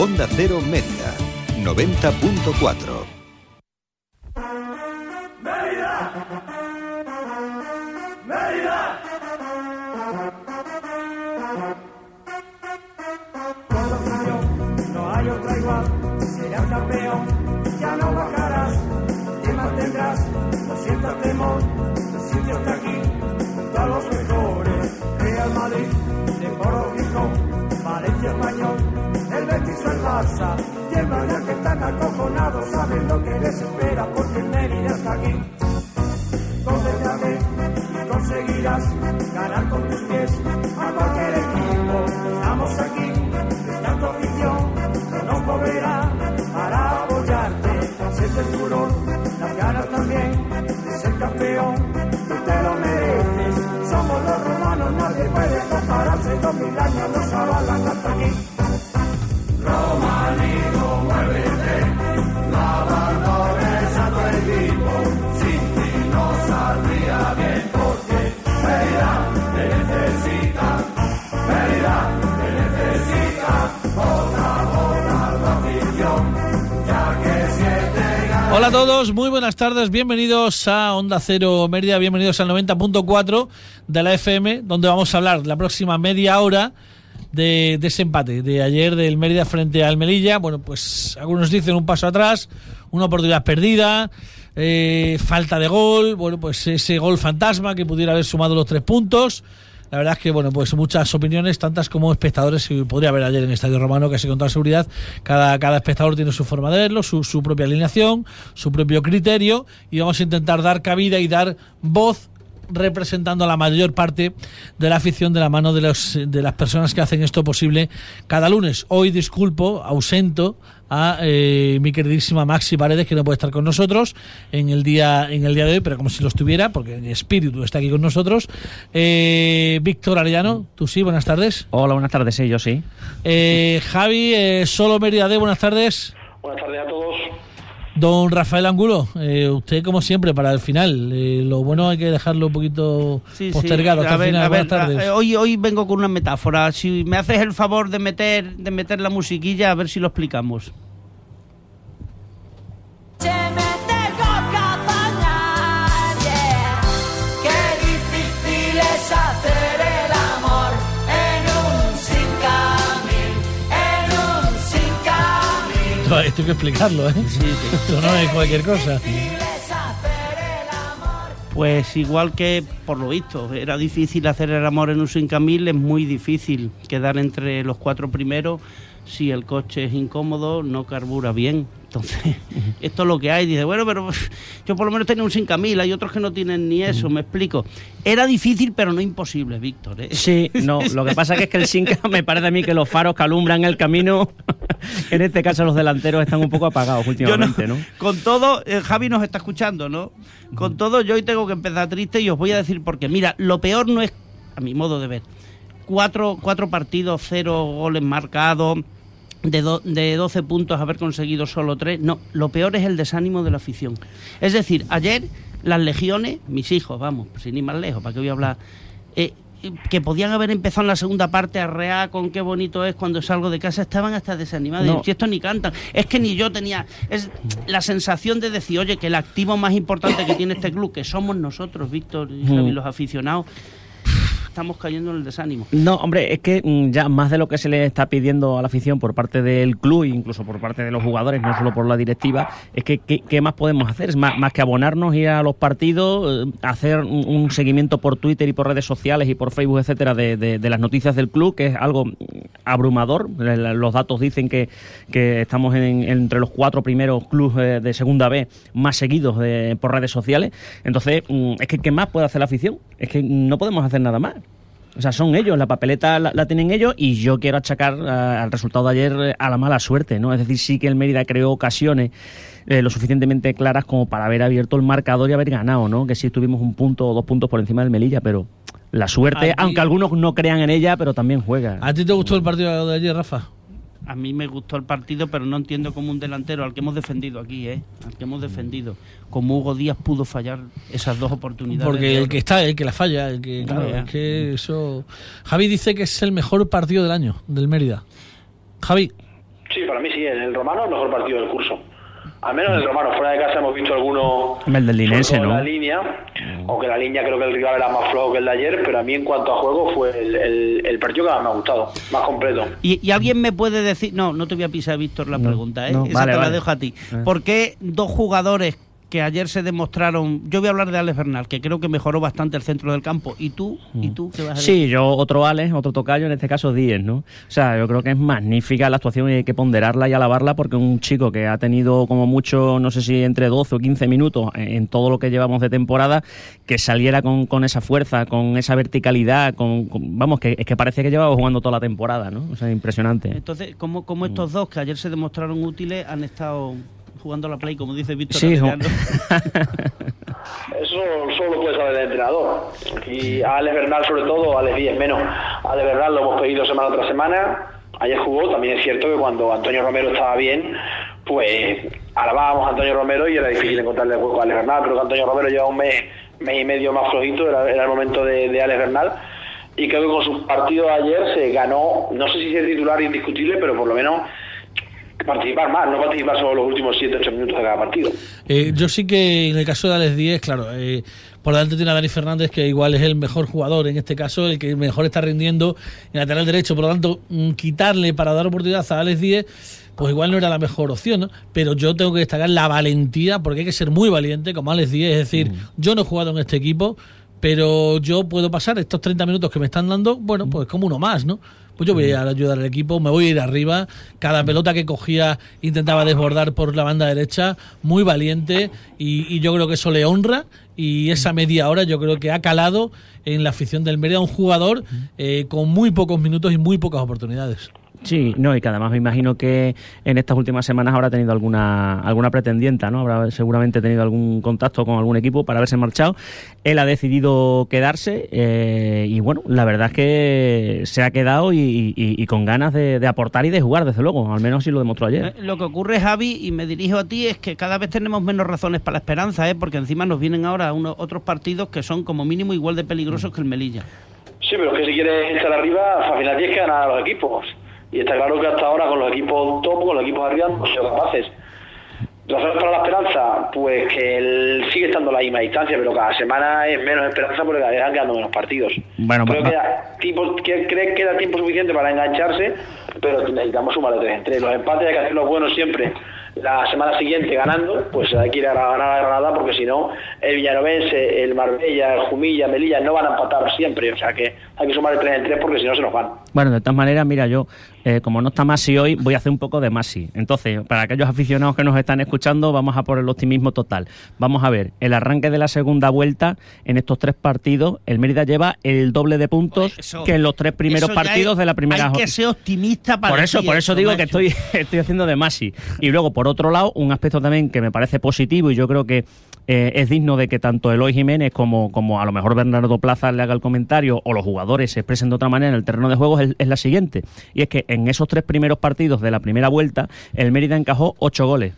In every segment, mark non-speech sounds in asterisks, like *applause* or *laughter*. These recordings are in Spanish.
Onda Cero Media, 90.4. Betis o el Barça, y el Bayern que están acojonados, saben lo que les espera, porque el Mérida está aquí. Concéntrate y conseguirás ganar con tus pies a cualquier equipo. Estamos aquí, está tu afición, no nos moverá Hola a todos, muy buenas tardes, bienvenidos a Onda Cero Mérida, bienvenidos al 90.4 de la FM, donde vamos a hablar la próxima media hora de, de, ese empate de ayer del Mérida frente al Melilla. Bueno, pues algunos dicen un paso atrás, una oportunidad perdida, eh, falta de gol, bueno, pues ese gol fantasma que pudiera haber sumado los tres puntos. La verdad es que, bueno, pues muchas opiniones, tantas como espectadores, que podría haber ayer en el Estadio Romano, casi con toda seguridad. Cada, cada espectador tiene su forma de verlo, su, su propia alineación, su propio criterio, y vamos a intentar dar cabida y dar voz representando a la mayor parte de la afición de la mano de, los, de las personas que hacen esto posible cada lunes. Hoy disculpo, ausento a eh, mi queridísima Maxi Paredes que no puede estar con nosotros en el día en el día de hoy, pero como si lo estuviera, porque en espíritu está aquí con nosotros. Eh, Víctor Arellano, tú sí, buenas tardes. Hola, buenas tardes, sí, yo sí. Eh, Javi, eh, solo Mérida de, buenas tardes. Buenas tardes a todos. Don Rafael Angulo, eh, usted como siempre para el final, eh, lo bueno hay que dejarlo un poquito Sí, postergado sí. hasta ver, el final. ver, buenas tardes. eh, hoy, hoy vengo con una metáfora. Si me haces el favor de meter, de meter la musiquilla, a ver si lo explicamos. Esto, esto hay que explicarlo, ¿eh? Esto no es cualquier cosa. Pues igual que, por lo visto, era difícil hacer el amor en un 5000, es muy difícil quedar entre los cuatro primeros si el coche es incómodo, no carbura bien. Entonces, esto es lo que hay. Dice, bueno, pero yo por lo menos tenía un 5000, hay otros que no tienen ni eso, me explico. Era difícil, pero no imposible, Víctor. ¿eh? Sí, no, *laughs* lo que pasa es que el Sinca me parece a mí que los faros que alumbran el camino, *laughs* en este caso los delanteros están un poco apagados últimamente, ¿no? Con todo, eh, Javi nos está escuchando, ¿no? Con todo, yo hoy tengo que empezar triste y os voy a decir por qué. Mira, lo peor no es, a mi modo de ver, cuatro, cuatro partidos, cero goles marcados, de, do- de 12 puntos haber conseguido solo tres. No, lo peor es el desánimo de la afición. Es decir, ayer las legiones, mis hijos, vamos, sin ir más lejos, ¿para qué voy a hablar? Eh, que podían haber empezado en la segunda parte a rear con qué bonito es cuando salgo de casa, estaban hasta desanimados. No. Si esto ni cantan. Es que ni yo tenía. Es la sensación de decir, oye, que el activo más importante que tiene este club, que somos nosotros, Víctor y Javi, Mm. los aficionados, estamos cayendo en el desánimo. No, hombre, es que mm, ya más de lo que se le está pidiendo a la afición por parte del club, incluso por parte de los jugadores, no solo por la directiva, es que ¿qué, más podemos hacer? Es más, más que abonarnos, ir a los partidos, eh, hacer un, seguimiento por Twitter y por redes sociales y por Facebook, etcétera, de, de- de las noticias del club, que es algo mm, abrumador. Los datos dicen que, que estamos en- entre los cuatro primeros clubes eh, de segunda B más seguidos eh, por redes sociales. Entonces, mm, es que ¿qué más puede hacer la afición? Es que no podemos hacer nada más. O sea, son ellos, la papeleta la, la tienen ellos y yo quiero achacar eh, al resultado de ayer eh, a la mala suerte, ¿no? Es decir, sí que el Mérida creó ocasiones eh, lo suficientemente claras como para haber abierto el marcador y haber ganado, ¿no? Que sí estuvimos un punto o dos puntos por encima del Melilla, pero la suerte, aunque algunos no crean en ella, pero también juega. ¿A ti te gustó el partido de ayer, Rafa? A mí me gustó el partido, pero no entiendo cómo un delantero, al que hemos defendido aquí, ¿eh? Al que hemos defendido, como Hugo Díaz pudo fallar esas dos oportunidades. Porque el que está, el que la falla, el que, claro, es que eso. Javi dice que es el mejor partido del año del Mérida. Javi, Sí, para mí sí, en el Romano el mejor partido del curso. Al menos en el Romano, fuera de casa hemos visto alguno El del la línea, aunque la línea creo que el rival era más flojo que el de ayer, pero a mí en cuanto a juego fue el, el- el partido que más me ha gustado, más completo. Y, y alguien me puede decir, no, no te voy a pisar, Víctor, la No, pregunta, ¿eh? no, Esa vale, te la vale. dejo a ti. Eh. ¿Por qué dos jugadores que ayer se demostraron, yo voy a hablar de Alex Bernal, que creo que mejoró bastante el centro del campo, y tú, y tú, ¿qué vas a? Sí, yo otro Alex, otro tocayo, en este caso 10, ¿no? O sea, yo creo que es magnífica la actuación y hay que ponderarla y alabarla porque un chico que ha tenido como mucho, no sé si entre 12 o 15 minutos en, en todo lo que llevamos de temporada, que saliera con, con esa fuerza, con esa verticalidad, con, con- vamos, que es que parece que llevaba jugando toda la temporada, ¿no? O sea, impresionante. Entonces, ¿cómo, cómo estos dos que ayer se demostraron útiles han estado jugando a la play, como dice Víctor? Sí? *laughs* Eso solo lo puede saber el entrenador. Y a Alex Bernal, sobre todo, a Alex Díez menos. A Alex Bernal lo hemos pedido semana tras semana. Ayer jugó, también es cierto que cuando Antonio Romero estaba bien, pues alabábamos a Antonio Romero y era difícil encontrarle el hueco a Alex Bernal. Creo que Antonio Romero lleva un mes, mes y medio más flojito, era, era el momento de, de Alex Bernal. Y creo que con su partido de ayer se ganó, no sé si es titular indiscutible, pero por lo menos participar más, no participar solo los últimos 7-8 minutos de cada partido. Eh, yo sí que en el caso de Alex Díez, claro, eh, por delante tiene a Dani Fernández, que igual es el mejor jugador en este caso, el que mejor está rindiendo en lateral derecho. Por lo tanto, mm, quitarle para dar oportunidad a Alex Díez, pues igual no era la mejor opción, ¿no? Pero yo tengo que destacar la valentía, porque hay que ser muy valiente como Alex Díez. Es decir, yo no he jugado en este equipo, pero yo puedo pasar estos 30 minutos que me están dando, bueno, pues como uno más, ¿no? Pues yo voy a ayudar al equipo, me voy a ir arriba. Cada pelota que cogía intentaba desbordar por la banda derecha, muy valiente, y, y yo creo que eso le honra. Y esa media hora yo creo que ha calado en la afición del Mérida un jugador eh, con muy pocos minutos y muy pocas oportunidades. Sí, no, y que además me imagino que en estas últimas semanas habrá tenido alguna alguna pretendienta, ¿no? Habrá seguramente tenido algún contacto con algún equipo para haberse marchado. Él ha decidido quedarse eh, y bueno, la verdad es que se ha quedado y, y- y con ganas de, de aportar y de jugar, desde luego, al menos así lo demostró ayer. Eh, Lo que ocurre, Javi, y me dirijo a ti, es que cada vez tenemos menos razones para la esperanza, ¿eh? porque encima nos vienen ahora unos otros partidos que son como mínimo igual de peligrosos que el Melilla. Sí, pero es que si quieres estar arriba, al final tienes que ganar a los equipos. Y está claro que hasta ahora con los equipos top, con los equipos arriba, no han sido capaces. ¿Razones para la esperanza? Pues que él sigue estando a la misma distancia, pero cada semana es menos esperanza porque cada vez van quedando menos partidos. Bueno, Creo va- que da tiempo, que, cree que da tiempo suficiente para engancharse, pero necesitamos sumar de tres en tres. Los empates hay que hacerlos buenos siempre. La semana siguiente ganando, pues hay que ir a ganar a Granada porque si no, el Villanovense, el Marbella, el Jumilla, Melilla no van a empatar siempre. O sea que hay que sumar de tres en tres porque si no se nos van. Bueno, de todas maneras, mira, yo, eh, como no está Masi hoy, voy a hacer un poco de Masi. Entonces, para aquellos aficionados que nos están escuchando, vamos a por el optimismo total. Vamos a ver, el arranque de la segunda vuelta, en estos tres partidos, el Mérida lleva el doble de puntos Eso- que en los tres primeros partidos hay- de la primera Hay que ser optimista para por eso, por eso digo que estoy, *laughs* estoy haciendo de Masi. Y luego, por otro lado, un aspecto también que me parece positivo y yo creo que eh, es digno de que tanto Eloy Jiménez como, como a lo mejor Bernardo Plaza le haga el comentario o los jugadores se expresen de otra manera en el terreno de juego es, es la siguiente. Y es que en esos tres primeros partidos de la primera vuelta, el Mérida encajó ocho goles.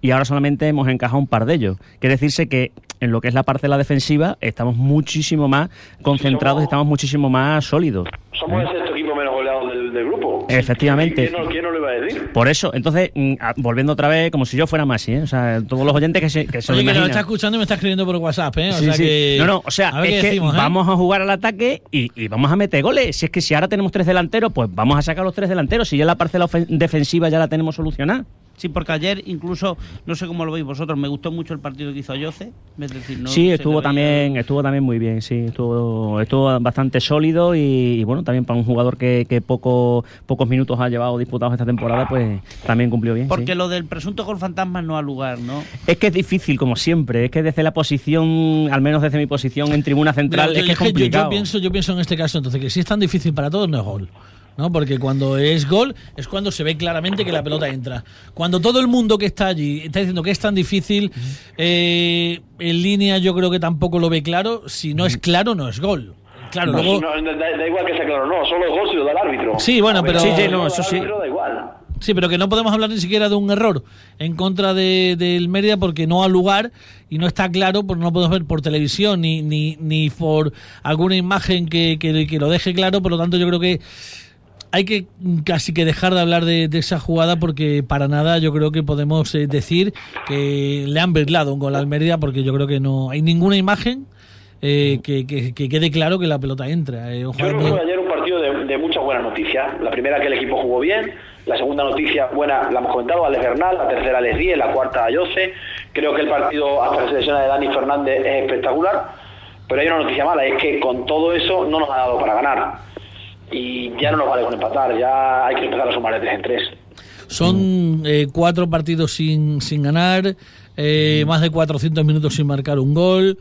Y ahora solamente hemos encajado un par de ellos. Quiere decirse que en lo que es la parcela defensiva estamos muchísimo más concentrados, somos- estamos muchísimo más sólidos. Somos ¿eh? el sexto equipo menos goleado del, del grupo. Efectivamente. ¿Quién no, quién no lo iba a decir? Por eso, entonces, mm, volviendo otra vez, como si yo fuera Masi, ¿eh? O sea, todos los oyentes que se, que se lo Oye, que nos imaginan. está escuchando y me está escribiendo por WhatsApp, ¿eh? O Sí, sea sí. que. No, no, o sea, es que decimos, ¿eh? vamos a jugar al ataque y, y vamos a meter goles. Si es que si ahora tenemos tres delanteros, pues vamos a sacar los tres delanteros. Si ya la parcela defensiva ya la tenemos solucionada. Sí, porque ayer incluso, no sé cómo lo veis vosotros, me gustó mucho el partido que hizo Ayoce. Es decir, no sí, estuvo también, estuvo también muy bien, sí, estuvo, estuvo bastante sólido y, y bueno, también para un jugador que, que poco, pocos minutos ha llevado disputados esta temporada, pues también cumplió bien. Porque sí. lo del presunto gol fantasma no ha lugar, ¿no? Es que es difícil, como siempre, es que desde la posición, al menos desde mi posición en tribuna central, es que es yo- complicado. Yo, pienso, yo pienso en este caso entonces que si es tan difícil para todos no es gol. ¿no? Porque cuando es gol es cuando se ve claramente que la pelota entra. Cuando todo el mundo que está allí está diciendo que es tan difícil, eh, en línea yo creo que tampoco lo ve claro. Si no es claro, no es gol. Claro, No, luego. no, da, da igual que sea claro, no, solo el gol si lo da el árbitro. Sí, bueno, pero- Sí, sí, no, da eso el sí. árbitro, da igual. Sí, pero que no podemos hablar ni siquiera de un error en contra de- del Mérida porque no ha lugar y no está claro, porque no podemos ver por televisión ni, ni, ni por alguna imagen que, que, que lo deje claro. Por lo tanto, yo creo que hay que casi que dejar de hablar de, de esa jugada porque para nada yo creo que podemos eh, decir que le han virlado un gol al Mérida porque yo creo que no hay ninguna imagen eh, que, que- que quede claro que la pelota entra. Eh, Yo creo que fue ayer un partido de, de muchas buenas noticias. La primera que el equipo jugó bien, la segunda noticia buena la hemos comentado, Alex Bernal, la tercera Alex Díez, la cuarta Ayose. Creo que el partido hasta que se lesiona de Dani Fernández es espectacular. Pero hay una noticia mala, es que con todo eso no nos ha dado para ganar. Y ya no nos vale con empatar, ya hay que empezar a sumar de tres en tres. Son eh, cuatro partidos sin, sin ganar, eh, más de 400 minutos sin marcar un gol.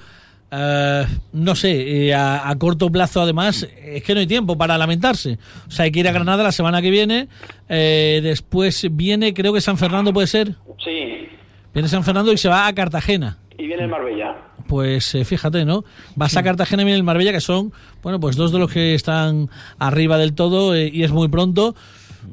Eh, no sé, eh, a, a corto plazo además es que no hay tiempo para lamentarse. O sea, hay que ir a Granada la semana que viene. eh, después viene, creo que San Fernando puede ser. Sí, Viene San Fernando y se va a Cartagena. y viene el Marbella. Pues eh, fíjate, ¿no? Vas a Cartagena y viene el Marbella, que son, bueno, pues dos de los que están arriba del todo y es muy pronto.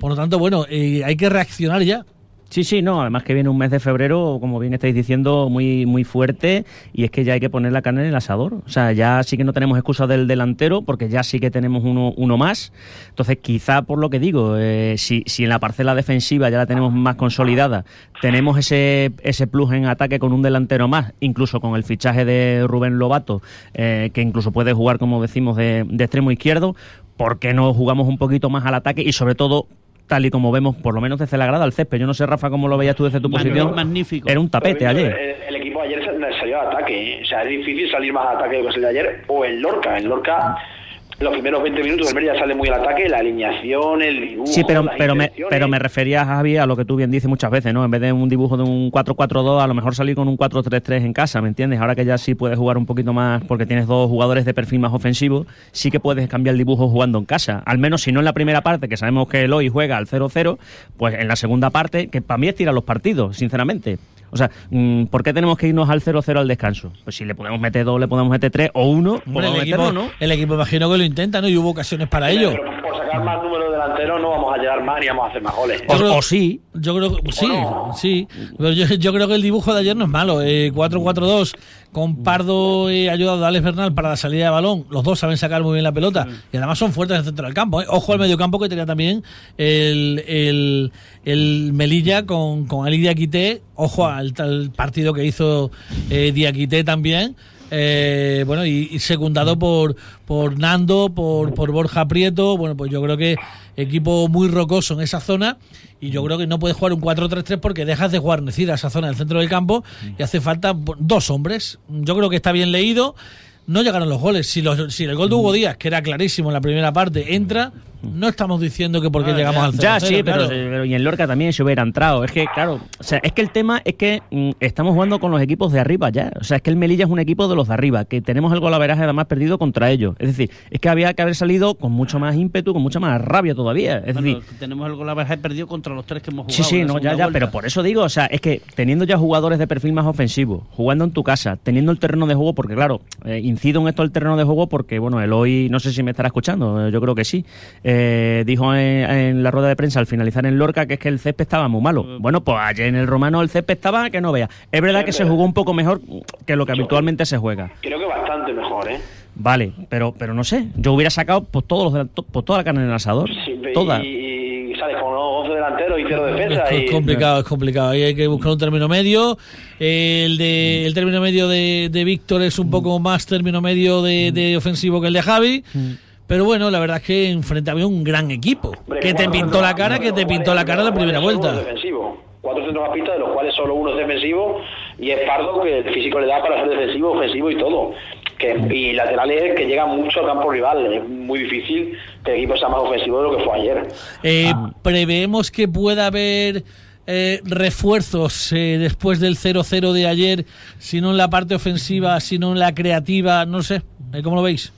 Por lo tanto, bueno, eh, hay que reaccionar ya. Sí, sí, no, además que viene un mes de febrero, como bien estáis diciendo, muy muy fuerte y es que ya hay que poner la carne en el asador. O sea, ya sí que no tenemos excusa del delantero porque ya sí que tenemos uno, uno más. Entonces, quizá por lo que digo, eh, si, si en la parcela defensiva ya la tenemos más consolidada, tenemos ese, ese plus en ataque con un delantero más, incluso con el fichaje de Rubén Lobato, eh, que incluso puede jugar, como decimos, de, de extremo izquierdo, ¿por qué no jugamos un poquito más al ataque y sobre todo tal y como vemos, por lo menos desde la grada al césped. Yo no sé, Rafa, cómo lo veías tú desde tu Magnífico, posición. magnífico. Era un tapete Pero, ayer. El, el equipo ayer sa- salió al ataque. ¿eh? O sea, es difícil salir más al ataque de lo que salió ayer. O el Lorca. El Lorca, los primeros 20 minutos, el Mérida sale muy al ataque. La alineación, el dibujo. Sí, pero, las pero, me, pero me refería, Javi, a lo que tú bien dices muchas veces, ¿no? En vez de un dibujo de un 4-4-2, a lo mejor salir con un 4-3-3 en casa, ¿me entiendes? Ahora que ya sí puedes jugar un poquito más, porque tienes dos jugadores de perfil más ofensivo, sí que puedes cambiar el dibujo jugando en casa. Al menos si no en la primera parte, que sabemos que Eloy juega al 0-0, pues en la segunda parte, que para mí es tirar los partidos, sinceramente. O sea, mm, ¿por qué tenemos que irnos al 0-0 al descanso? Pues si le podemos meter dos, le podemos meter tres o uno, Hombre, el, equipo, meterlo, ¿no? el equipo imagino que lo intenta, ¿no? Y hubo ocasiones para ello. Pero por sacar más números delanteros no vamos a llegar más ni vamos a hacer más goles. O, Yo creo- o sí, Yo creo que sí, no? sí. Pero yo, yo creo que el dibujo de ayer no es malo. Eh, 4-4-2 con Pardo eh, ayudado de Alex Bernal para la salida de balón. Los dos saben sacar muy bien la pelota y además son fuertes en el centro del campo. eh. Ojo al medio campo que tenía también el, el, el Melilla con, con Ali Diakité. Ojo al, al partido que hizo eh, Diakité también. Eh, bueno, y, y secundado por, por Nando, por, por Borja Prieto. Bueno, pues yo creo que equipo muy rocoso en esa zona. Y yo creo que no puedes jugar un 4-3-3 porque dejas de jugar Necida esa zona del centro del campo y hace falta dos hombres. Yo creo que está bien leído. No llegaron los goles. Si, los- si el gol de Hugo Díaz, que era clarísimo en la primera parte, entra, no estamos diciendo que porque llegamos al 0 Ya, sí, pero, pero y en Lorca también se hubiera entrado. Es que, claro, o sea, es que el tema es que mm, estamos jugando con los equipos de arriba ya. O sea, es que el Melilla es un equipo de los de arriba, que tenemos el golaveraje además perdido contra ellos. Es decir, es que había que haber salido con mucho más ímpetu, con mucha más rabia todavía. Es Bueno, decir, tenemos el perdido contra los tres que hemos jugado. Sí, sí, no, ya, ya, vuelta. pero por eso digo, o sea, es que teniendo ya jugadores de perfil más ofensivo, jugando en tu casa, teniendo el terreno de juego, porque claro, eh, incido en esto el terreno de juego porque, bueno, el hoy, no sé si me estará escuchando, eh, yo creo que sí, eh, dijo en, en la rueda de prensa al finalizar en Lorca que es que el césped estaba muy malo. Bueno, pues ayer en el Romano el césped estaba que no vea. Es verdad que se jugó un poco mejor que lo que habitualmente se juega. Creo que bastante mejor, ¿eh? Vale, pero pero no sé, yo hubiera sacado pues, todos los, pues, toda la carne en el asador, Sí, toda. Y, y sales con 11 delanteros y 0 defensa. Es, y, es complicado, es complicado. Hay que buscar un término medio. El de el término medio de, de Víctor es un poco más término medio de, de ofensivo que el de Javi. Pero bueno, la verdad es que enfrente había un gran equipo. Hombre, Que te pintó la cara, que te pintó la cara la primera vuelta. defensivo. Cuatro centrocampistas, de los cuales solo uno es defensivo, y es Pardo que el físico le da para ser defensivo, ofensivo y todo. Que, y laterales que llegan mucho al campo rival. Es muy difícil que el equipo sea más ofensivo de lo que fue ayer. Eh, preveemos que pueda haber eh, refuerzos eh, después del 0-0 de ayer, si no en la parte ofensiva, si no en la creativa, no sé. Eh, ¿Cómo lo veis?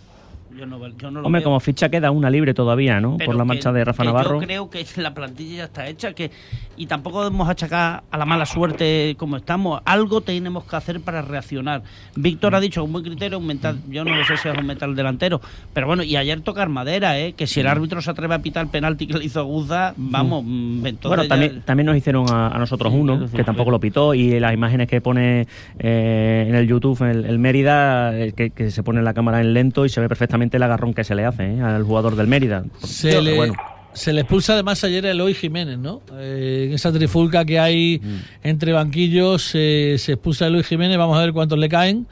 Yo no, yo no lo Hombre, veo. como ficha queda una libre todavía, ¿no? Pero Por la que- marcha de Rafa Navarro. Yo creo que *laughs* la plantilla ya está hecha que y tampoco debemos achacar a la mala suerte como estamos. Algo tenemos que hacer para reaccionar. Víctor ha dicho un buen criterio, un mental. Yo no lo sé si es un mental delantero, pero bueno, y ayer tocar madera, ¿eh? Que si el árbitro se atreve a pitar el penalti que le hizo Guza, vamos, mm, entonces Bueno, ya- también, también nos hicieron a, a nosotros Sí, uno, que tampoco lo pitó, y las imágenes que pone eh, en el YouTube, el, el Mérida, eh, que, que se pone la cámara en lento y se ve perfectamente el agarrón que se le hace eh, al jugador del Mérida. Se Pero le, bueno, Se le expulsa además ayer a Eloy Jiménez, ¿no? Eh, en esa trifulca que hay entre banquillos eh, se expulsa a Eloy Jiménez, vamos a ver cuántos le caen.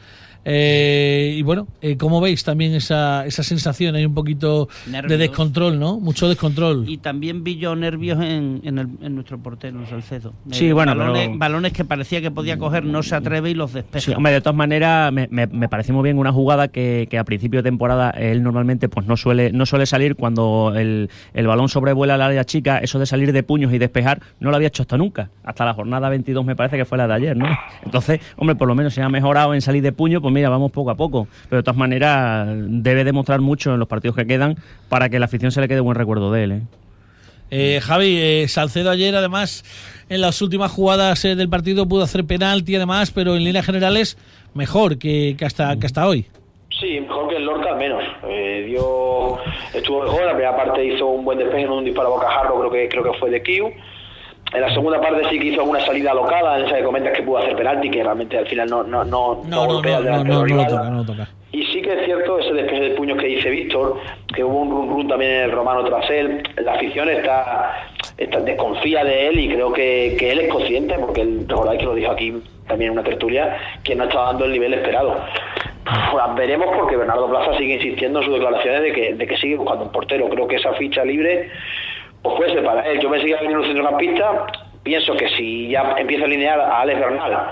Eh, y bueno, eh, ¿cómo veis también esa, esa sensación? Hay un poquito de descontrol, ¿no? Mucho descontrol. Y también vi yo nervios en, en, el- en nuestro portero, en Salcedo. Sí, Eh, bueno, balones, pero- balones que parecía que podía coger, no se atreve y los despeja. Sí, hombre, de todas maneras, me, me, me pareció muy bien una jugada que, que a principio de temporada él normalmente pues no suele no suele salir cuando el, el balón sobrevuela al área chica. Eso de salir de puños y despejar no lo había hecho hasta nunca. Hasta la jornada 22 me parece que fue la de ayer, ¿no? Entonces, hombre, por lo menos se ha mejorado en salir de puño, pues mira, vamos poco a poco. Pero de todas maneras, debe demostrar mucho en los partidos que quedan para que la afición se le quede buen recuerdo de él, ¿eh? Eh, Javi, eh, Salcedo ayer además en las últimas jugadas eh, del partido pudo hacer penalti además, pero en líneas generales mejor que, que hasta, que hasta hoy. Sí, mejor que el Lorca al menos. Eh, dio, estuvo mejor, la primera parte hizo un buen despeje en un disparo a bocajarro, creo que, creo que fue de Kiu. En la segunda parte sí que hizo alguna salida locada, en esa que comentas que pudo hacer penalti, que realmente al final no, no, no, No, no, golpea no, no, no, no lo toca, no lo toca. Y sí que es cierto ese despeje de puños que dice Víctor, que hubo un run run también en el romano tras él. La afición está, está- desconfía de él y creo que, que él es consciente, porque él, recordáis que lo dijo aquí también en una tertulia, que no está dando el nivel esperado. Veremos porque Bernardo Plaza sigue insistiendo en sus declaraciones de que, de que sigue buscando un portero. Creo que esa ficha libre pues puede ser para él. Yo pensé que iba a venir un centrocampista. Pienso que si ya empieza a alinear a Alex Bernal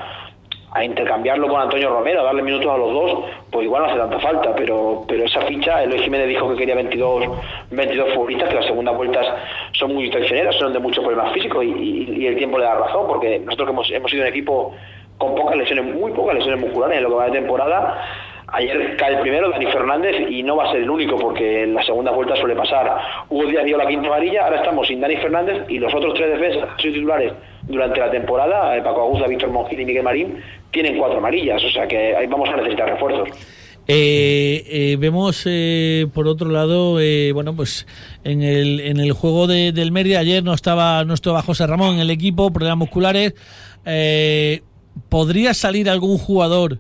a intercambiarlo con Antonio Romero, a darle minutos a los dos, pues igual no hace tanta falta, pero pero esa ficha, Eloy Jiménez dijo que quería 22, 22 futbolistas, que las segundas vueltas son muy traicioneras, son de muchos problemas físicos y, y- y el tiempo le da razón, porque nosotros que hemos, hemos sido un equipo con pocas lesiones, muy pocas lesiones musculares en lo que va de temporada, Ayer cae el primero, Dani Fernández, y no va a ser el único, porque en la segunda vuelta suele pasar. Hugo Díaz dio la quinta amarilla, ahora estamos sin Dani Fernández, y los otros tres defensas sido titulares durante la temporada, eh, Paco Aguza, Víctor Monjil y Miguel Marín, tienen cuatro amarillas, o sea que ahí vamos a necesitar refuerzos. Eh, eh, vemos eh, por otro lado, eh, bueno, pues en el, en el juego de, del Mérida ayer no estaba, no estaba José Ramón en el equipo, problemas musculares. ¿Podría salir algún jugador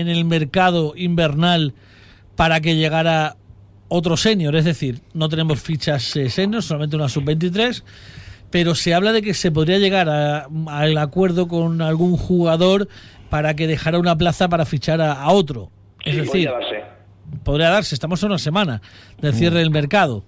en el mercado invernal para que llegara otro senior? Es decir, no tenemos fichas eh, senior, solamente una sub-23, pero se habla de que se podría llegar al acuerdo con algún jugador para que dejara una plaza para fichar a, a otro. Es Sí, decir, podría darse. podría darse, estamos a una semana del cierre del mercado.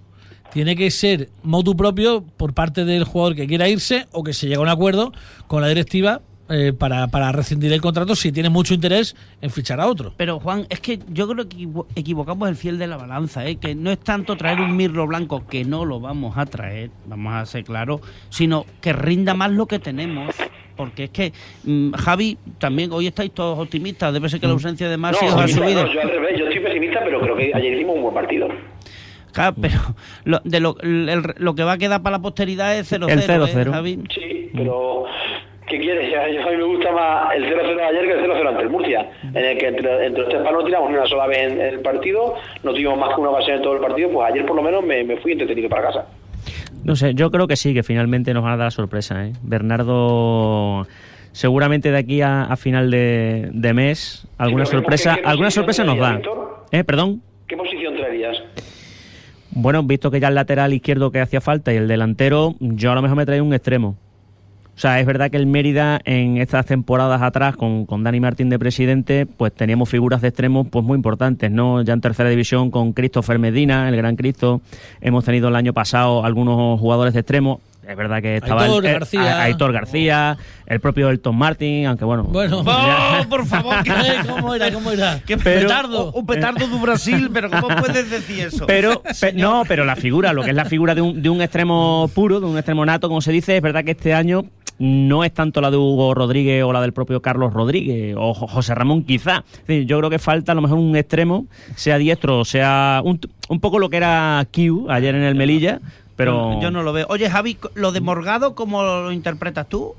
Tiene que ser motu propio por parte del jugador que quiera irse o que se llegue a un acuerdo con la directiva eh, para, para rescindir el contrato si tiene mucho interés en fichar a otro. Pero Juan, es que yo creo que equivo- equivocamos el fiel de la balanza, ¿eh? que no es tanto traer un mirlo blanco, que no lo vamos a traer, vamos a ser claros, sino que rinda más lo que tenemos. Porque es que, mm, Javi, también hoy estáis todos optimistas, debe ser que la ausencia de Masi os ha subido. no, yo al revés, yo estoy pesimista, pero creo que ayer hicimos un buen partido. Claro, pero lo, de lo, el- lo que va a quedar para la posteridad es 0-0, El ¿eh, 0-0. Javi? Sí, pero ¿qué quieres? *laughs* A mí me gusta más el 0-0 de ayer que el 0-0 ante el Murcia, en el que entre, entre los tres palos no tiramos ni una sola vez en, en el partido, no tuvimos más que una ocasión en todo el partido, pues ayer por lo menos me, me fui entretenido para casa. No sé, yo creo que sí, que finalmente nos van a dar la sorpresa. ¿eh? Bernardo, seguramente de aquí a, a final de, de mes, alguna pero ¿qué- sorpresa, qué- qué alguna sorpresa nos da. Víctor? ¿Eh? Perdón. ¿Qué posición traerías? Bueno, visto que ya el lateral izquierdo que hacía falta y el delantero, yo a lo mejor me traía un extremo. O sea, es verdad que el Mérida en estas temporadas atrás, con, con Dani Martín de presidente, pues teníamos figuras de extremos pues muy importantes, ¿no? Ya en tercera división con Christopher Medina, el gran Cristo. Hemos tenido el año pasado algunos jugadores de extremos. Es verdad que estaba Aitor el, eh, García. A- Aitor García, el propio Elton Martin, aunque bueno. Bueno, *laughs* ¡Oh, por favor! Eh, ¿cómo era? ¿Cómo era? *laughs* ¡Qué Pero- petardo! Un petardo de Brasil, pero ¿cómo puedes decir eso? *laughs* Pero, pe- no, pero la figura, lo que es la figura de un, de un extremo puro, de un extremo nato, como se dice, es verdad que este año no es tanto la de Hugo Rodríguez o la del propio Carlos Rodríguez o Jo- José Ramón quizá. Es decir, yo creo que falta a lo mejor un extremo, sea diestro, sea un, un poco lo que era Q ayer en el Melilla, pero... Yo, yo no lo veo. Oye, Javi, lo de Morgado, ¿cómo lo interpretas tú?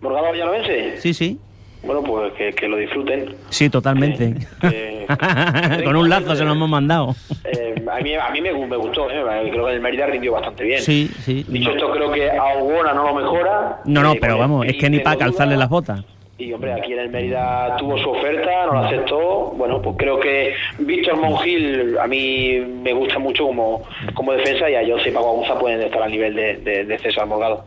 ¿Morgado Villanovense? Sí, sí. Bueno, pues que, que lo disfruten. Sí, totalmente. Eh, *laughs* Con un lazo se lo hemos mandado. Eh, a mí, a mí me, me gustó, eh, creo que el Mérida rindió bastante bien. Sí, sí. Dicho esto, creo que a Ogona no lo mejora. No, no, Eh, pero vamos, es que ni para calzarle las botas. Y hombre, aquí en el Mérida tuvo su oferta, no la aceptó. Bueno, pues creo que Víctor Mongil a mí me gusta mucho como, como defensa y a José y Paco Aguza pueden estar al nivel de, de, de César Morgado.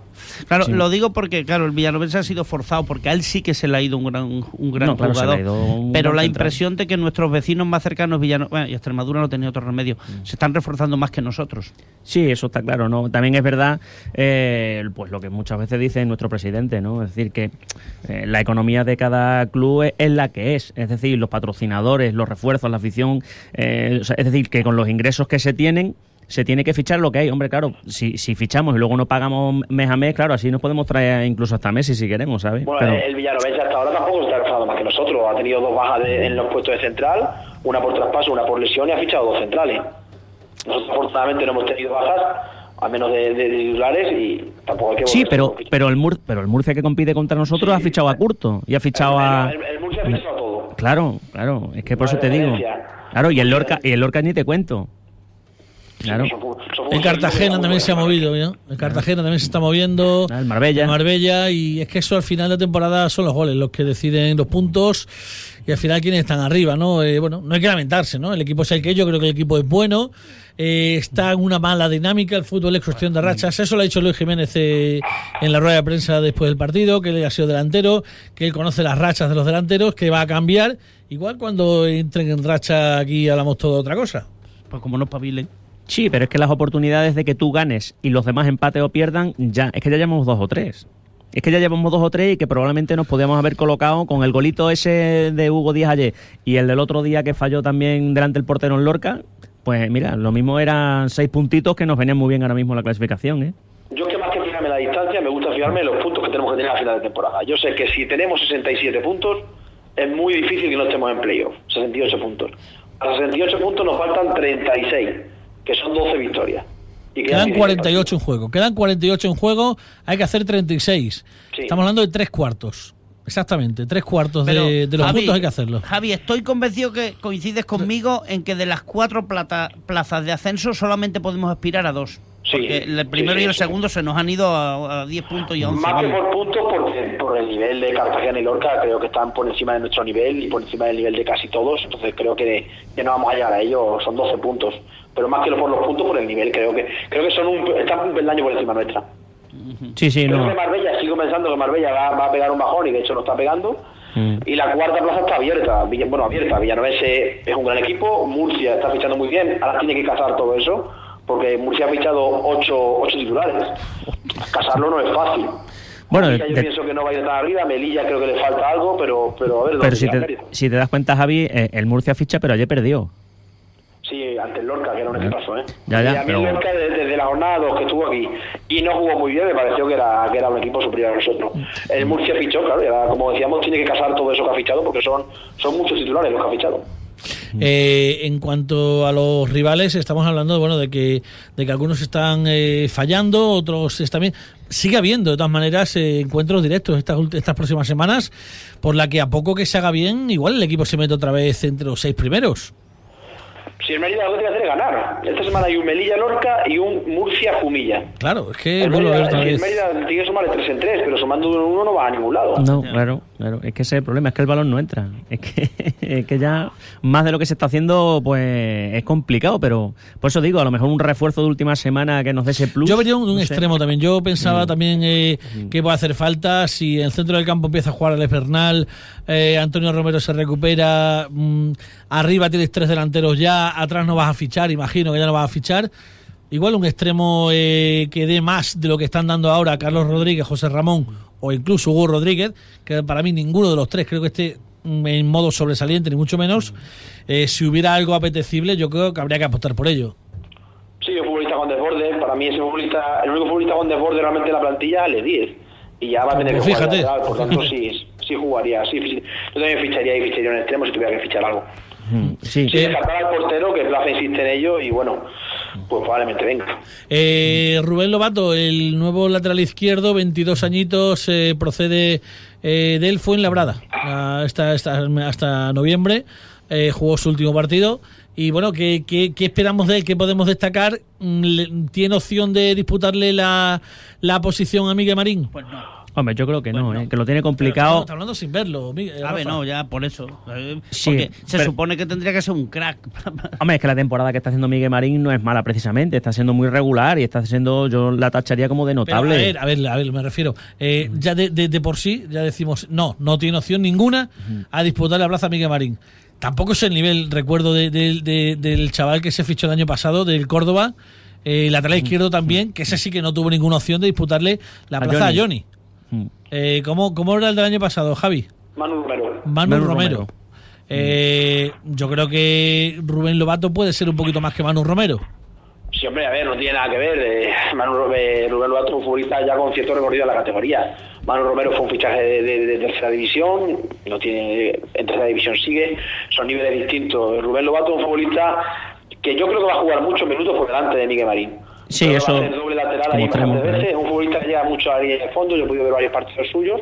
Claro, lo digo porque, claro, el Villanovense ha sido forzado, porque a él sí que se le ha ido un gran, un gran No, claro, jugador. un pero gran la central. impresión de que nuestros vecinos más cercanos, Villano, bueno, y Extremadura no tenía otro remedio, Mm. se están reforzando más que nosotros. Sí, eso está claro, ¿no? También es verdad, eh, pues lo que muchas veces dice nuestro presidente, ¿no? Es decir, que eh, la economía de cada club es, es la que es. Es decir, los patrocinadores, los refuerzos, la afición. eh, es decir, que con los ingresos que se tienen, se tiene que fichar lo que hay. Hombre, claro, si, si fichamos y luego no pagamos mes a mes, claro, así nos podemos traer incluso hasta meses si queremos, ¿sabes? Bueno, Pero- el Villanovense hasta ahora tampoco está reforzado más que nosotros. Ha tenido dos bajas de- en los puestos de central, una por traspaso, una por lesión y ha fichado dos centrales. Nosotros afortunadamente no hemos tenido bajas, a menos de, de titulares, y tampoco hay que Sí, pero, pero, el Mur- pero el Murcia que compite contra nosotros ha fichado a Curto y ha fichado a... El, el- el Murcia ha fichado todo. Claro, claro, es que por eso te digo. Claro, y el Lorca, y el Lorca ni te cuento. Claro. Eso fue- eso fue En Cartagena también se ha movido, ¿no? En Cartagena también se está moviendo. Ah, el Marbella. El Marbella, y es que eso al final de temporada son los goles los que deciden los puntos y al final quienes están arriba, ¿no? Eh, bueno, no hay que lamentarse, ¿no? El equipo es el que yo creo que el equipo es bueno, eh, está en una mala dinámica, el fútbol es cuestión de rachas, eso lo ha dicho Luis Jiménez eh, en la rueda de prensa después del partido, que él ha sido delantero, que él conoce las rachas de los delanteros, que va a cambiar, igual cuando entren en racha aquí hablamos todo de otra cosa. Pues como no espabilen. Sí, pero es que las oportunidades de que tú ganes y los demás empaten o pierdan, ya, es que ya llevamos dos o tres. Es que ya llevamos dos o tres y que probablemente nos podíamos haber colocado con el golito ese de Hugo Díaz ayer y el del otro día que falló también delante del portero en Lorca. Pues mira, lo mismo eran seis puntitos que nos venían muy bien ahora mismo la clasificación, ¿eh? Yo que más que fijarme la distancia, me gusta fijarme en los puntos que tenemos que tener a final de temporada. Yo sé que si tenemos 67 puntos, es muy difícil que no estemos en playoff. 68 puntos. A 68 puntos nos faltan 36, que son 12 victorias. Y Quedan 16 48 en juego. Quedan 48 en juego. Hay que hacer 36. Sí. Estamos hablando de tres cuartos. Exactamente, tres cuartos Pero, de, de los Javi, puntos hay que hacerlo. Javi, estoy convencido que coincides conmigo en que de las cuatro plata- plazas de ascenso solamente podemos aspirar a dos. Sí, el primero sí, y el sí. segundo se nos han ido a, a 10 puntos y a 11. Más que por puntos, porque por el nivel de Cartagena y Lorca, creo que están por encima de nuestro nivel y por encima del nivel de casi todos. Entonces creo que, que no vamos a llegar a ellos, son 12 puntos. Pero más que por los puntos, por el nivel, creo que creo que son un, están un peldaño por encima nuestra. Sí, sí, Creo no. que Marbella, sigo pensando que Marbella va, va a pegar un bajón y de hecho lo está pegando. Mm. Y la cuarta plaza está abierta, bueno, abierta. Villanovense es un gran equipo, Murcia está fichando muy bien, ahora tiene que casar todo eso, porque Murcia ha fichado ocho, ocho titulares. Casarlo no es fácil. Bueno, yo de- pienso que no va a ir tan arriba, Melilla creo que le falta algo, pero, pero a ver Pero si te, Mérida. si te das cuenta, Javi, eh, el Murcia ficha, pero ayer perdió. Sí, ante el Lorca, que era un equipazo, ¿eh? Ya, ya, y a mí pero- el Lorca, desde, desde la jornada 2 que estuvo aquí y no jugó muy bien, me pareció que era, que era un equipo superior a nosotros. El Murcia fichó, claro, como decíamos, tiene que casar todo eso que ha fichado, porque son, son muchos titulares los que ha fichado. Eh, en cuanto a los rivales, estamos hablando bueno, de, que, de que algunos están eh, fallando, otros están bien. Sigue habiendo, de todas maneras, eh, encuentros directos estas, estas próximas semanas, por la que a poco que se haga bien, igual el equipo se mete otra vez entre los seis primeros. Si el Mérida lo que tiene que hacer es ganar. Esta semana hay un Melilla Lorca y un Murcia Jumilla. Claro, es que El vuelvo a ver Mérida, otra el vez. Mérida tiene que sumar de 3 en 3, pero sumando de uno en uno no va a ningún lado. No, claro, claro. Es que ese es el problema, es que el balón no entra. Es que, *laughs* es que ya más de lo que se está haciendo, pues es complicado, pero por eso digo, a lo mejor un refuerzo de última semana que nos dé ese plus. Yo vería un, un no sé. extremo también. Yo pensaba Mm. también eh, que puede hacer falta si en el centro del campo empieza a jugar Alex Bernal, eh, Antonio Romero se recupera, mm, arriba tienes tres delanteros ya, atrás no vas a fichar, imagino que ya no vas a fichar. Igual un extremo eh, que dé más de lo que están dando ahora Carlos Rodríguez, José Ramón o incluso Hugo Rodríguez, que para mí ninguno de los tres creo que esté mm, en modo sobresaliente, ni mucho menos. Eh, si hubiera algo apetecible, yo creo que habría que apostar por ello. Sí, un futbolista con desborde. Para mí, ese futbolista, el único futbolista con desborde realmente en la plantilla es Lediez. Y ya va a tener Pues que jugar de fíjate. lateral, por tanto, sí, sí jugaría. Sí, sí. Yo también ficharía y ficharía un extremo si tuviera que fichar algo. Mm, Sí, Sí, descartar al portero, que Plaza insiste en ello, y bueno, pues probablemente venga. Eh, Rubén Lobato, el nuevo lateral izquierdo, 22 añitos, eh, procede eh, del Fuenlabrada ah, hasta, hasta, hasta noviembre. eh, jugó su último partido. Y bueno, ¿qué, qué, qué esperamos de él? ¿Qué podemos destacar? Mm, le- ¿Tiene opción de disputarle la, la posición a Miguel Marín? Pues no. Hombre, yo creo que no, no. ¿eh? que lo tiene Pero complicado. Está hablando sin verlo, Miguel, A ver, no, ya por eso. Eh, Sí, porque se pero- supone que tendría que ser un crack. *laughs* Hombre, es que la temporada que está haciendo Miguel Marín no es mala precisamente, está siendo muy regular y está siendo, yo la tacharía como de Pero, notable. a ver, a ver, a ver, me refiero. eh, ya de, de- de por sí, ya decimos, no, no tiene opción ninguna a disputar la plaza Miguel Marín. Tampoco es el nivel, recuerdo, de- de- de- del chaval que se fichó el año pasado, del Córdoba, eh, lateral izquierdo también, que ese sí que no tuvo ninguna opción de disputarle la A plaza a Johnny. Mm. Eh, ¿cómo, ¿Cómo era el del año pasado, Javi? Manu Romero. Manu, Manu Romero. Romero. Eh, yo creo que Rubén Lobato puede ser un poquito más que Manu Romero. Sí, hombre, a ver, no tiene nada que ver. eh, Manu eh, Rubén Lobato es un futbolista ya con cierto recorrido en la categoría. Manu Romero fue un fichaje de, de- de tercera división, no tiene en tercera división sigue, son niveles distintos. Rubén Lobato es un futbolista que yo creo que va a jugar muchos minutos por delante de Miguel Marín. Sí, eso ser doble lateral como ahí extremo, bastantes veces. Es un futbolista que llega mucho a la línea de fondo, yo he podido ver varios partidos suyos.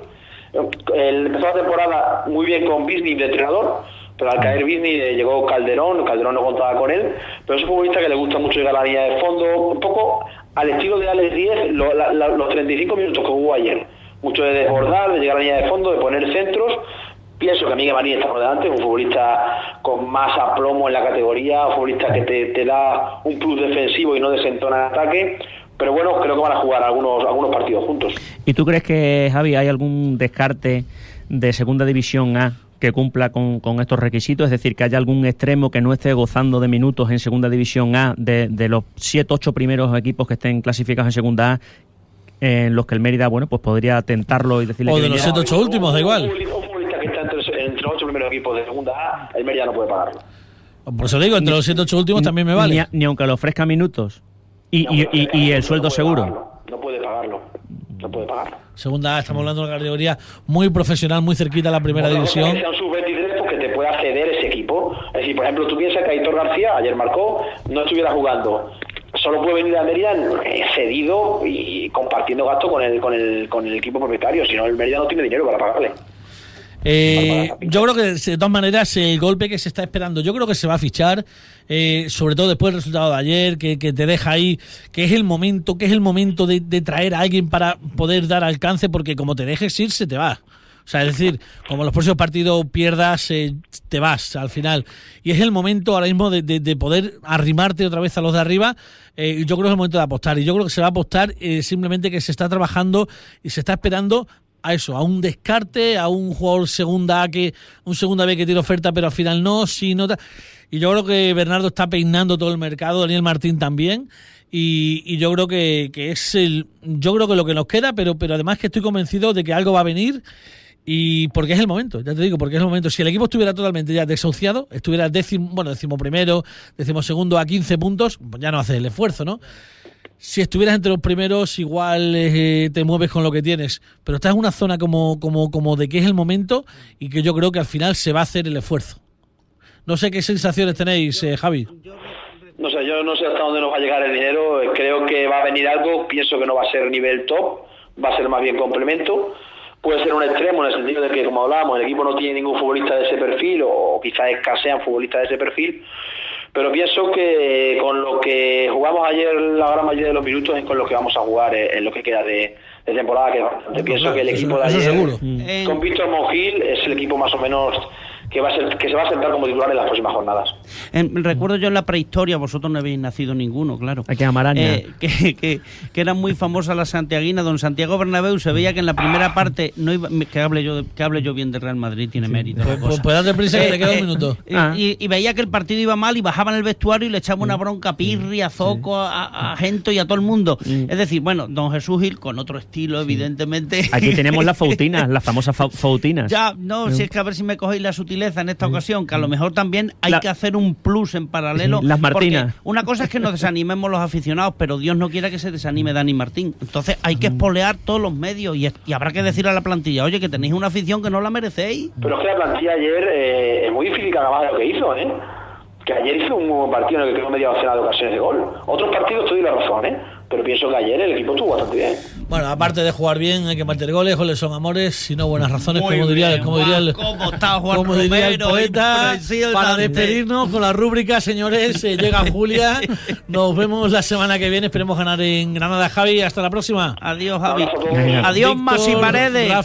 Empezó la temporada muy bien con Bisni de entrenador, pero al caer Bisni eh, llegó Calderón, Calderón no contaba con él, pero es un futbolista que le gusta mucho llegar a la línea de fondo, un poco al estilo de Alex Díez, lo- la- la- los 35 minutos que jugó ayer. Mucho de desbordar, de llegar a la línea de fondo, de poner centros. Pienso que Miguel Marín está por delante, un futbolista con más aplomo en la categoría, un futbolista que te, te da un plus defensivo y no desentona en ataque. Pero bueno, creo que van a jugar algunos, algunos partidos juntos. ¿Y tú crees que, Javi, hay algún descarte de segunda división A que cumpla con, con estos requisitos? Es decir, que haya algún extremo que no esté gozando de minutos en segunda división A de, de los 7, 8 primeros equipos que estén clasificados en segunda A, en los que el Mérida, bueno, pues podría tentarlo y decirle O que de los viniera? siete, ocho últimos, da igual. Un futbolista- un futbolista que está entre, entre los equipos de segunda A, el Mérida no puede pagarlo. Por eso digo, entre los 7 8 últimos también me vale. Ni, a- ni aunque le ofrezca minutos. Y, No, y- y- no el sueldo seguro. pagarlo, No puede pagarlo. No puede pagarlo. Segunda A, estamos hablando de una categoría muy profesional, muy cerquita a la primera cosa división. Que sea un sub-23 porque te pueda ceder ese equipo. Es decir, por ejemplo, tú piensas que Aitor García ayer marcó, no estuviera jugando. Solo puede venir a Mérida eh, cedido y compartiendo gasto con el, con el, con el equipo propietario. Si no, el Mérida no tiene dinero para pagarle. Eh, yo creo que de todas maneras el golpe que se está esperando, yo creo que se va a fichar, eh, sobre todo después del resultado de ayer, que, que te deja ahí, que es el momento, que es el momento de, de traer a alguien para poder dar alcance, porque como te dejes ir, se te va. O sea, es decir, como los próximos partidos pierdas, eh, te vas al final. Y es el momento ahora mismo de, de- de poder arrimarte otra vez a los de arriba. Eh, yo creo que es el momento de apostar. Y yo creo que se va a apostar eh, simplemente que se está trabajando y se está esperando a eso, a un descarte, a un jugador segunda A que, un segunda B que tiene oferta, pero al final no, si no. Y yo creo que Bernardo está peinando todo el mercado, Daniel Martín también. Y, y yo creo que, que es el, yo creo que lo que nos queda, pero, pero además que estoy convencido de que algo va a venir. Y porque es el momento, ya te digo, porque es el momento. Si el equipo estuviera totalmente ya desahuciado, estuviera décimo, bueno, décimo primero, décimo segundo a 15 puntos, pues ya no haces el esfuerzo, ¿no? Si estuvieras entre los primeros, igual eh, te mueves con lo que tienes. Pero estás en una zona como, como, como de que es el momento y que yo creo que al final se va a hacer el esfuerzo. No sé qué sensaciones tenéis, eh, Javi. No sé, yo no sé hasta dónde nos va a llegar el dinero. Creo que va a venir algo. Pienso que no va a ser nivel top, va a ser más bien complemento. Puede ser un extremo en el sentido de que, como hablábamos, el equipo no tiene ningún futbolista de ese perfil o quizás escasean futbolistas de ese perfil. Pero pienso que con lo que jugamos ayer, la gran mayoría de los minutos es con lo que vamos a jugar eh, en lo que queda de, de temporada. Que bastante. pienso que el eso- equipo de ayer, seguro. Mm. con Víctor Mongil, es el equipo más o menos que va a ser que se va a sentar como titular en las próximas jornadas. Eh, recuerdo yo en la prehistoria, vosotros no habéis nacido ninguno, claro. Araña. Eh, que, que, que era muy famosa la santiaguina, don Santiago Bernabéu se veía que en la primera parte no iba, que hable yo que hable yo bien de Real Madrid tiene mérito. Pues, pues, pues date prisa que te queda un Eh, minuto. eh, Ah. y, y veía que el partido iba mal y bajaban el vestuario y le echaban una bronca a Pirri, a Zoco, a, a Gento y a todo el mundo. Es decir, bueno, don Jesús Gil con otro estilo, evidentemente. Aquí tenemos las *laughs* fautinas, las famosas fa- fautinas. Ya, no, si es que a ver si me cogéis la sutileza en esta ocasión, que a lo mejor también hay La- que hacer un plus en paralelo. *laughs* Las Martinas. porque Una cosa es que nos desanimemos los aficionados, pero Dios no quiera que se desanime Dani Martín. Entonces hay que espolear todos los medios y, y habrá que decir a la plantilla, oye, que tenéis una afición que no la merecéis. Pero es que la plantilla ayer eh, es muy difícil que haga lo que hizo, ¿eh? Que ayer hizo un buen partido en el que creó media docena de ocasiones de gol. Otros partidos te doy la razón, ¿eh? Pero pienso que ayer el equipo estuvo bastante bien. Bueno, aparte de jugar bien, hay que meter goles, goles son amores, si no buenas razones, Muy como diría, bien, como diría el, Juan, cómo está Juan como diría el poeta, para despedirnos con la rúbrica, señores, eh, llega Julia, *laughs* nos vemos la semana que viene, esperemos ganar en Granada, Javi, hasta la próxima. Adiós, Javi. Adiós, Víctor, Masi Paredes. Rafa,